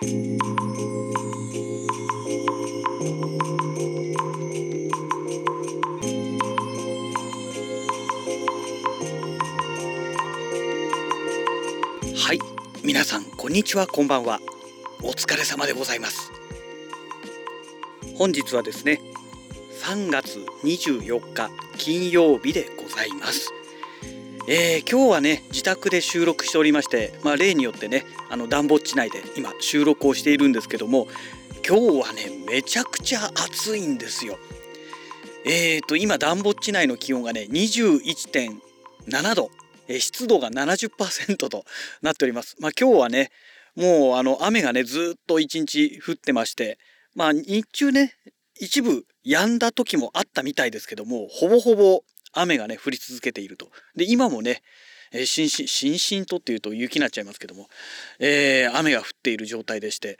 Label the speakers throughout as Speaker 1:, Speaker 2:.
Speaker 1: はい皆さんこんにちはこんばんは。お疲れ様でございます。本日はですね3月24日金曜日でございます。えー、今日はね自宅で収録しておりまして、まあ、例によってねあの暖房地内で今収録をしているんですけども今日はねめちゃくちゃ暑いんですよ。えーと今暖房地内の気温がね21.7度湿度が70%となっております。まあ、今日はねもうあの雨がねずっと一日降ってましてまあ日中ね一部止んだ時もあったみたいですけどもほぼほぼ雨がね降り続けていると。で今もねえ、しんしんしんしんとっていうと雪になっちゃいますけども、えー、雨が降っている状態でして。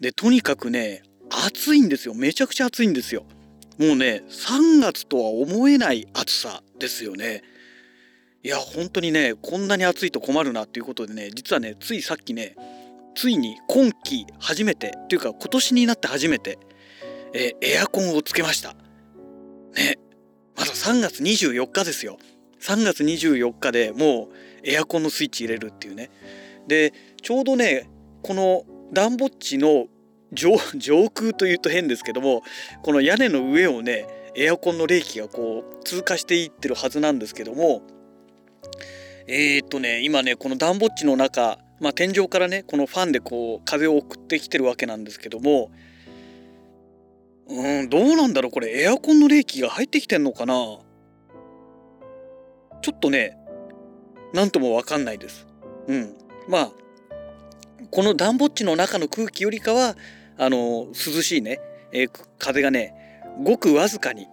Speaker 1: でとにかくね暑いんですよ。めちゃくちゃ暑いんですよ。もうね3月とは思えない暑さですよね。いや本当にねこんなに暑いと困るなっていうことでね実はねついさっきねついに今季初めてっていうか今年になって初めて、えー、エアコンをつけました。ねまだ3月24日ですよ。3月24日でもうエアコンのスイッチ入れるっていうね。でちょうどねこの暖房地の 上空というと変ですけどもこの屋根の上をねエアコンの冷気がこう通過していってるはずなんですけどもえー、っとね今ねこの暖房地の中、まあ、天井からねこのファンでこう風を送ってきてるわけなんですけどもうんどうなんだろうこれエアコンの冷気が入ってきてんのかな？ちょっとね何とも分かんないです。うん、まあこの暖房地の中の空気よりかはあの涼しいね、えー、風がねごくわずかに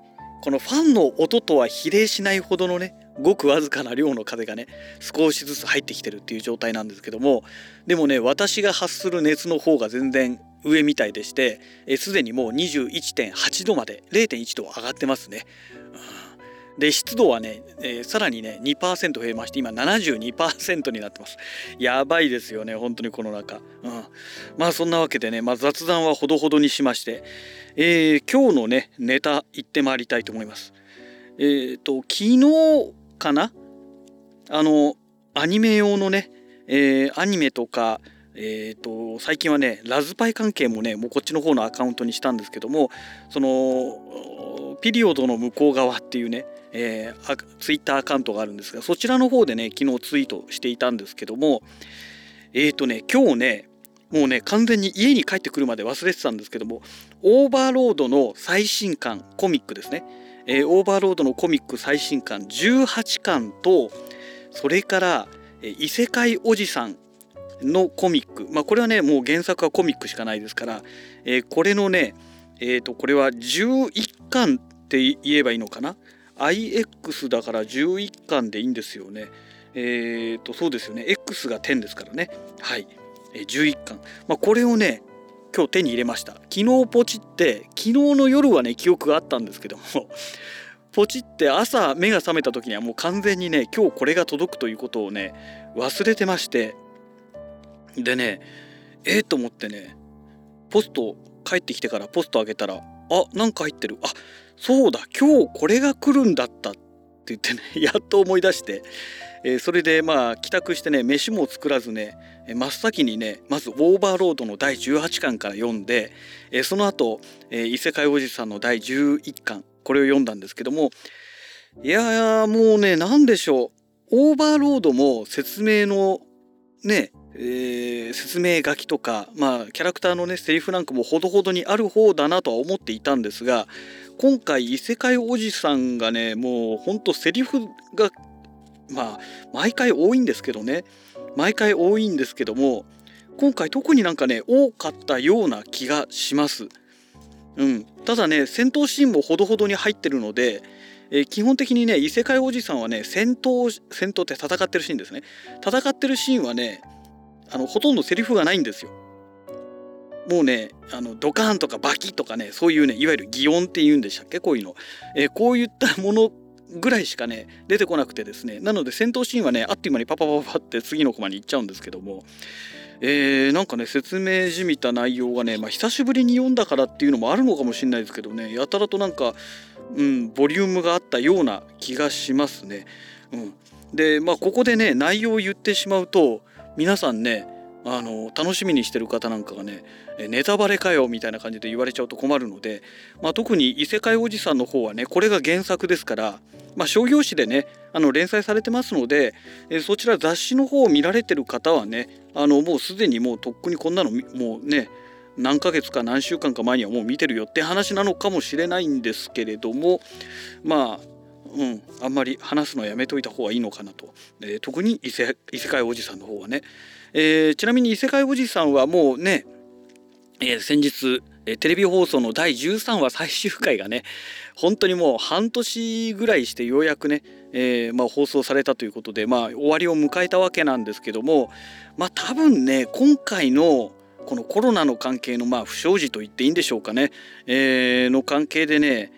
Speaker 1: このファンの音とは比例しないほどのねごくわずかな量の風がね少しずつ入ってきてるっていう状態なんですけどもでもね私が発する熱の方が全然上みたいでしてすでにもう21.8度まで0.1度上がってますね。で湿度はね、えー、さらにね2%増えまして今72%になってます。やばいですよね本当にこの中、うん、まあそんなわけでね、まあ、雑談はほどほどにしまして、えー、今日のねネタ行ってまいりたいと思います。えっ、ー、と昨日かな？あのアニメ用のね、えアニメとかえーと、最近はねラズパイ関係もねもうこっちの方のアカウントにしたんですけどもそのピリオドの向こう側っていうね、えー、ツイッターアカウントがあるんですがそちらの方でね昨日ツイートしていたんですけどもえっ、ー、とね今日ねもうね完全に家に帰ってくるまで忘れてたんですけどもオーバーロードの最新刊コミックですね、えー、オーバーロードのコミック最新刊18巻とそれから異世界おじさんのコミック、まあ、これはねもう原作はコミックしかないですから、えー、これのねえー、とこれは11巻って言えばいいのかな？IX だから11巻でいいんですよね。えー、とそうですよね。X が10ですからね。はい、えー、11巻、まあ、これをね今日手に入れました。昨日ポチって昨日の夜はね記憶があったんですけども ポチって朝目が覚めた時にはもう完全にね今日これが届くということをね忘れてましてでねええー、と思ってねポスト帰ってきてからポスト開けたらあなんか入ってる。あそうだ今日これが来るんだったって言ってね やっと思い出して、えー、それでまあ帰宅してね飯も作らずね真っ先にねまずオーバーロードの第18巻から読んで、えー、その後、えー、異世界おじさんの第11巻これを読んだんですけどもいやもうね何でしょう。オーバーロードも説明のねえー、説明書きとか、まあ、キャラクターのねセリフなんかもほどほどにある方だなとは思っていたんですが今回異世界おじさんがねもうほんとセリフがまあ毎回多いんですけどね。毎回多いんですけども今回特になんかね多かったような気がします。うん、ただね戦闘シーンもほどほどに入ってるので、えー、基本的にね異世界おじさんはね戦闘戦闘って戦ってるシーンですね。戦ってるシーンはねあのほとんどセリフがないんですよ。もうねあのドカーンとかバキとかねそういうねいわゆる擬音って言うんでしたっけ？こういうの、えー、こういったものぐらいしかね出てこなくてですね。なので戦闘シーンはねあっという間にパパパパって次のコマに行っちゃうんですけども、えー、なんかね説明じみた内容がね、まあ、久しぶりに読んだからっていうのもあるのかもしれないですけどね。やたらとなんか、うん、ボリュームがあったような気がしますね。うん、でまあここでね内容を言ってしまうと皆さんねあの楽しみにしてる方なんかがねネタバレかよみたいな感じで言われちゃうと困るので、まあ、特に異世界おじさんの方はねこれが原作ですから、まあ、商業誌でねあの連載されてますのでえそちら雑誌の方を見られてる方はねあのもうすでにもうとっくにこんなのもうね何ヶ月か何週間か前にはもう見てるよって話なのかもしれないんですけれどもまあうん、あんまり話すのやめといた方がいいのかなと、えー、特に異世界おじさんの方はね、えー、ちなみに異世界おじさんはもうね、えー、先日えテレビ放送の第13話最終回がね本当にもう半年ぐらいしてようやくね、えー、まあ、放送されたということで、まあ、終わりを迎えたわけなんですけどもまあ多分ね今回のこのコロナの関係のまあ不祥事と言っていいんでしょうかね、えー、の関係でね、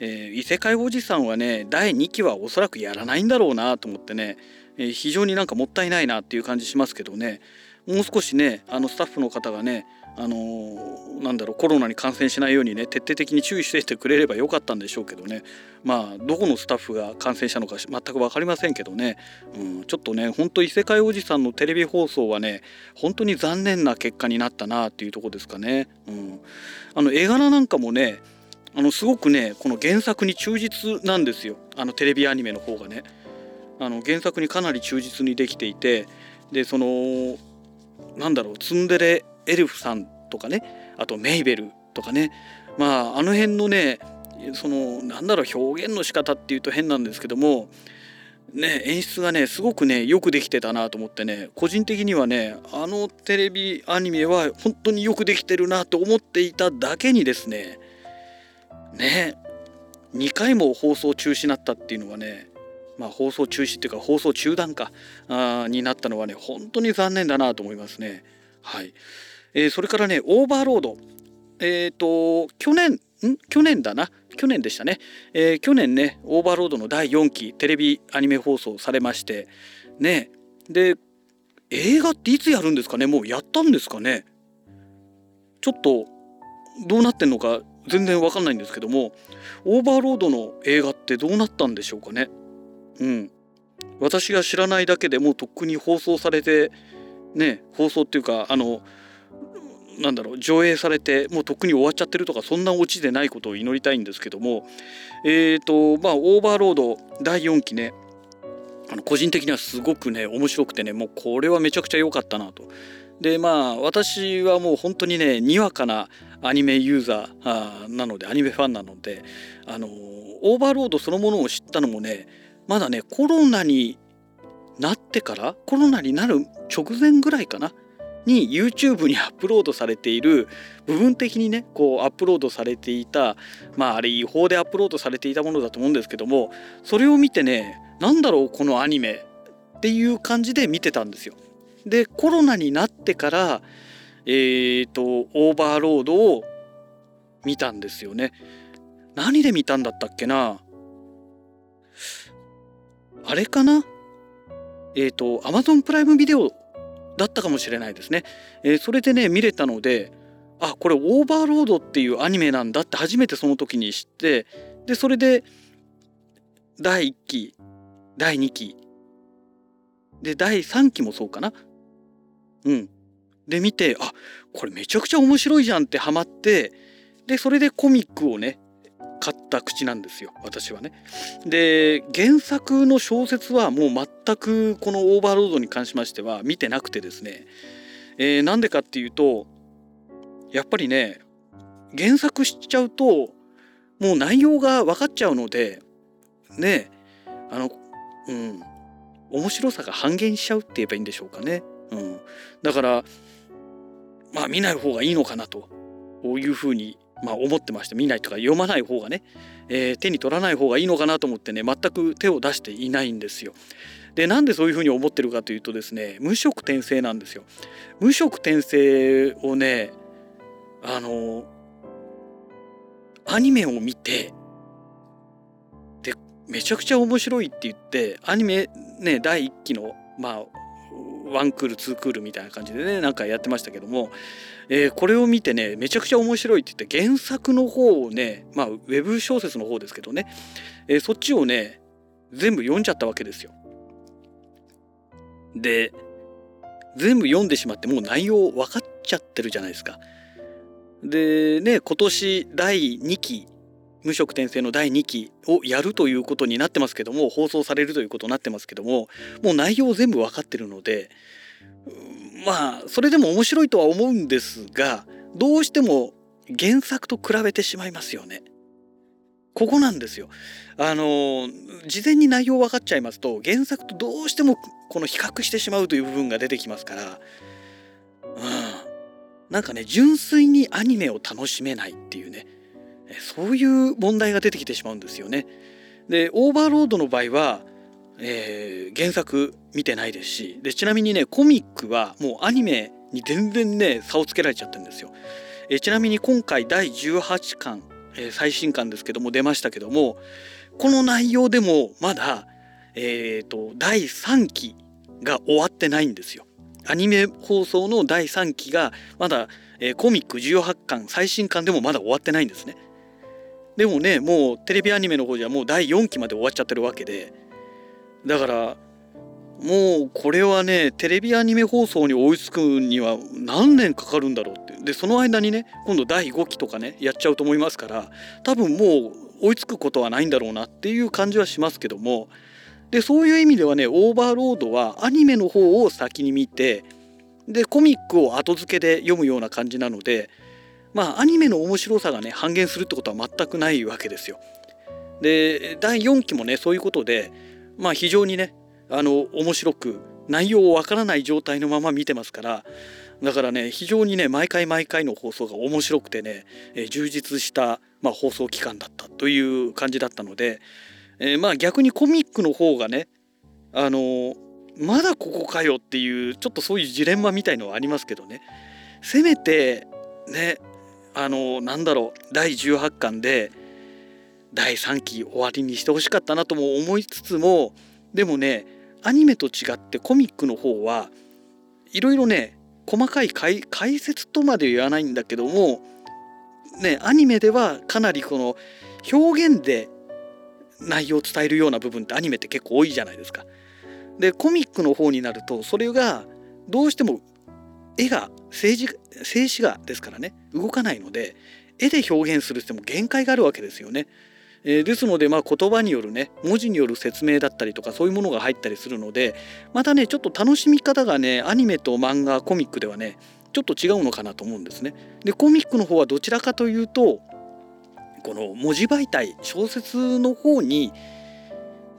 Speaker 1: えー、異世界おじさんはね第2期はおそらくやらないんだろうなと思ってねえ非常になんかもったいないなっていう感じしますけどね。もう少しねあのスタッフの方がねあのー、なんだろうコロナに感染しないようにね徹底的に注意しててくれればよかったんでしょうけどね。まあどこのスタッフが感染したのか全く分かりませんけどね、うん、ちょっとねほんと異世界おじさんのテレビ放送はね本当に残念な結果になったなっていうとこですかね。うん、あの絵柄なんかもねあのすごくねこの原作に忠実なんですよあのテレビアニメの方がね。あの原作にかなり忠実にできていてでそのなんだろうツンデレエルフさんとかねあとメイベルとかねまああの辺のねそのなんだろう表現の仕方っていうと変なんですけどもね演出がねすごくねよくできてたなと思ってね個人的にはねあのテレビアニメは本当によくできてるなと思っていただけにですねね。2回も放送中止になったっていうのはねまあ、放送中止っていうか放送中断かあになったのはね本当に残念だなと思いますね。はい。えー、それからねオーバーロード。えっ、ー、と去年ん？去年だな。去年でしたね、えー、去年ねオーバーロードの第4期テレビアニメ放送されましてね。で映画っていつやるんですかね？もうやったんですかね？ちょっとどうなってんのか全然わかんないんですけどもオーバーロードの映画ってどうなったんでしょうかねうん、私が知らないだけでもうとっくに放送されてね放送っていうかあのなんだろう上映されてもうとっくに終わっちゃってるとかそんなオチでないことを祈りたいんですけどもえっ、ー、とまあオーバーロード第4期ねあの個人的にはすごくね面白くてねもうこれはめちゃくちゃ良かったなと。でまあ私はもう本当にねにわかなアニメユーザーなのでアニメファンなのであのオーバーロードそのものを知ったのもねまだねコロナになってからコロナになる直前ぐらいかなに YouTube に アップロードされている部分的にねこうアップロードされていたまああれ違法でアップロードされていたものだと思うんですけどもそれを見てね何だろうこのアニメっていう感じで見てたんですよ。でコロナになってからえーとオーバーロードを見たんですよね。何で見たんだったっけな？あれかな？えっ、ー、と Amazon プライムビデオだったかもしれないですね、えー、それでね見れたのであこれオーバーロードっていうアニメなんだって初めてその時に知ってでそれで第1期第2期で第3期もそうかな？うん。で見てあこれめちゃくちゃ面白いじゃんってハマってでそれでコミックをね買った口なんですよ私はね。で原作の小説はもう全くこのオーバーロードに関しましては見てなくてですね、えー、なんでかっていうとやっぱりね原作しちゃうともう内容が分かっちゃうのでねあのうん面白さが半減しちゃうって言えばいいんでしょうかね。うん、だからまあ見ない方がいいのかなというふうにまあ、思ってまして見ないとか読まない方がね、えー、手に取らない方がいいのかなと思ってね全く手を出していないんですよ。でなんでそういうふうに思ってるかというとですね無色転生なんですよ。無色転生をねあのアニメを見てでめちゃくちゃ面白いって言ってアニメね第1期のまあ1クール2クールみたいな感じでねなんかやってましたけども、えー、これを見てねめちゃくちゃ面白いって言って原作の方をねまあウェブ小説の方ですけどね、えー、そっちをね全部読んじゃったわけですよ。で全部読んでしまってもう内容分かっちゃってるじゃないですか。でね今年第2期無職転生の第2期をやるということになってますけども放送されるということになってますけどももう内容全部分かってるのでまあそれでも面白いとは思うんですがどうしても原作と比べてしまいますよね。ここなんですよ。あの事前に内容分かっちゃいますと原作とどうしてもこの比較してしまうという部分が出てきますから、うん、なんかね純粋にアニメを楽しめないっていうねそういう問題が出てきてしまうんですよね。でオーバーロードの場合は、えー、原作見てないですしでちなみにねコミックはもうアニメに全然ね差をつけられちゃってるんですよ。えー、ちなみに今回第18巻、えー、最新巻ですけども出ましたけどもこの内容でもまだ、えーと、第3期が終わってないんですよ。アニメ放送の第3期がまだ、えー、コミック18巻最新巻でもまだ終わってないんですね。でもねもうテレビアニメの方じゃもう第4期まで終わっちゃってるわけで。だからもうこれはねテレビアニメ放送に追いつくには何年かかるんだろうって。でその間にね今度第5期とかねやっちゃうと思いますから多分もう追いつくことはないんだろうなっていう感じはしますけども。でそういう意味ではねオーバーロードはアニメの方を先に見てでコミックを後付けで読むような感じなのでまあアニメの面白さがね半減するってことは全くないわけですよ。で第4期もねそういうことでまあ非常にねあの面白く内容をわからない状態のまま見てますからだからね非常にね毎回毎回の放送が面白くてね、充実した、まあ、放送期間だったという感じだったので、えー、まあ逆にコミックの方がねあの、まだここかよっていうちょっとそういうジレンマみたいのはありますけどねせめてねあのなんだろう第18巻で第3期終わりにしてほしかったなとも思いつつもでもねアニメと違ってコミックの方はいろいろね細かい解説とまで言わないんだけどもねアニメではかなりこの表現で内容を伝えるような部分ってアニメって結構多いじゃないですか。でコミックの方になるとそれがどうしても絵が静止画ですからね動かないので絵で表現するっても限界があるわけですよね。えー、ですのでまあ言葉によるね文字による説明だったりとかそういうものが入ったりするのでまたねちょっと楽しみ方がねアニメと漫画コミックではねちょっと違うのかなと思うんですね。でコミックの方はどちらかというとこの文字媒体小説の方に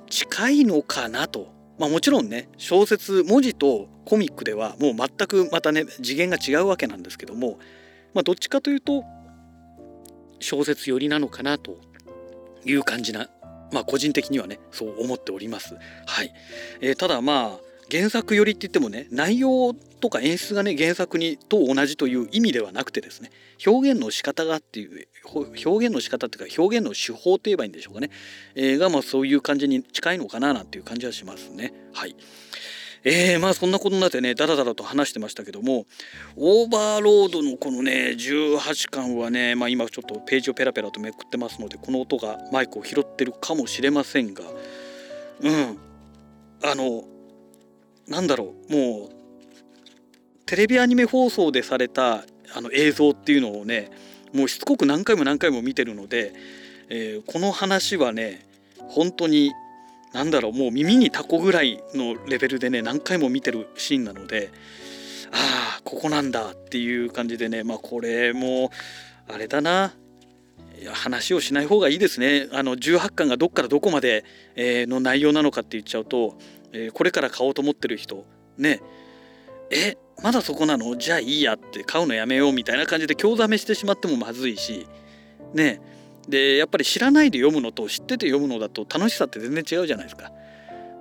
Speaker 1: 近いのかなとまあ、もちろんね小説文字とコミックではもう全くまたね次元が違うわけなんですけども、まあ、どっちかというと小説寄りなのかなという感じなまあ個人的にはねそう思っております。はい、えー、ただまあ原作寄りって言ってもね内容とか演出がね原作にと同じという意味ではなくてですね表現の仕方がっていう表現の仕方っていうか表現の手法といえばいいんでしょうかね、えー、がまあそういう感じに近いのかななんていう感じはしますね。はい。えー、まあそんなことになってねダラダラと話してましたけどもオーバーロードのこのね18巻はねまあ今ちょっとページをペラペラとめくってますのでこの音がマイクを拾ってるかもしれませんがうん。あのなんだろうもうテレビアニメ放送でされたあの映像っていうのをねもうしつこく何回も何回も見てるので、えー、この話はね本当に何だろうもう耳にタコぐらいのレベルでね何回も見てるシーンなのでああここなんだっていう感じでねまあこれもあれだな話をしない方がいいですね。あの18巻がどっからどこまで、え、の内容なのかって言っちゃうとえ、これから買おうと思ってる人ねえまだそこなの？じゃあいいやって買うのやめようみたいな感じで興ざめしてしまってもまずいし。ねでやっぱり知らないで読むのと知ってて読むのだと楽しさって全然違うじゃないですか。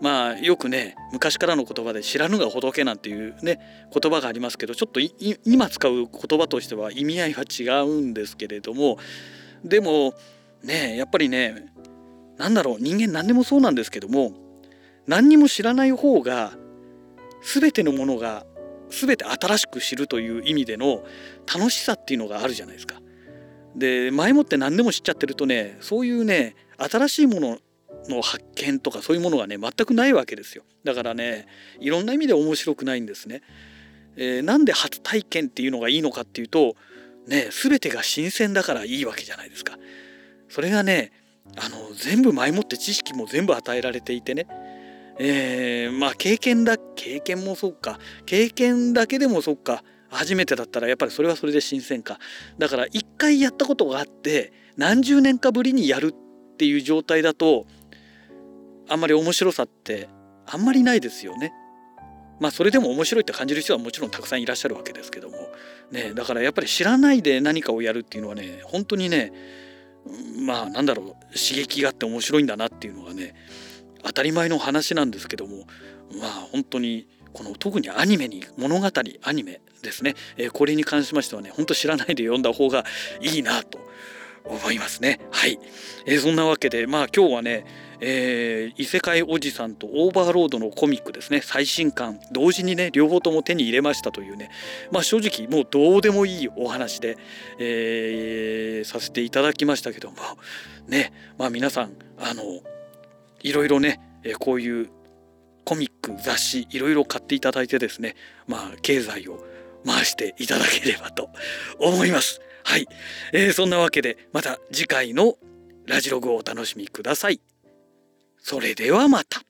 Speaker 1: まあよくね昔からの言葉で「知らぬが仏」なんていうね言葉がありますけどちょっと今使う言葉としては意味合いは違うんですけれども。でもねやっぱりね何だろう人間何でもそうなんですけども何にも知らない方が全てのものが全て新しく知るという意味での楽しさっていうのがあるじゃないですか。で前もって何でも知っちゃってるとねそういうね新しいものの発見とかそういうものがね全くないわけですよだからねいろんな意味で面白くないんですね。えー、なんで初体験っていうのがいいのかっていうとね全てが新鮮だからいいわけじゃないですか。それがねあの全部前もって知識も全部与えられていてねえー、まあ経験だ経験もそうか。経験だけでもそうか。初めてだったらやっぱりそれはそれで新鮮か。だから一回やったことがあって何十年かぶりにやるっていう状態だとあんまり面白さってあんまりないですよね。まあそれでも面白いって感じる人はもちろんたくさんいらっしゃるわけですけども。ねだからやっぱり知らないで何かをやるっていうのはね本当にねまあなんだろう刺激があって面白いんだなっていうのがね当たり前の話なんですけどもまあ本当にこの特にアニメに物語アニメですね、えー、これに関しましてはね本当知らないで読んだ方がいいなと思いますね。はい、えー、そんなわけでまあ今日はねえー、異世界おじさんとオーバーロードのコミックですね。最新刊同時にね両方とも手に入れましたというね。まあ正直もうどうでもいいお話で、えー、させていただきましたけども。ね。まあ皆さんあのいろいろね、えこういうコミック雑誌いろいろ買っていただいてですねまあ経済を回していただければと思います。はい、えー、そんなわけでまた次回のラジログをお楽しみください。それではまた。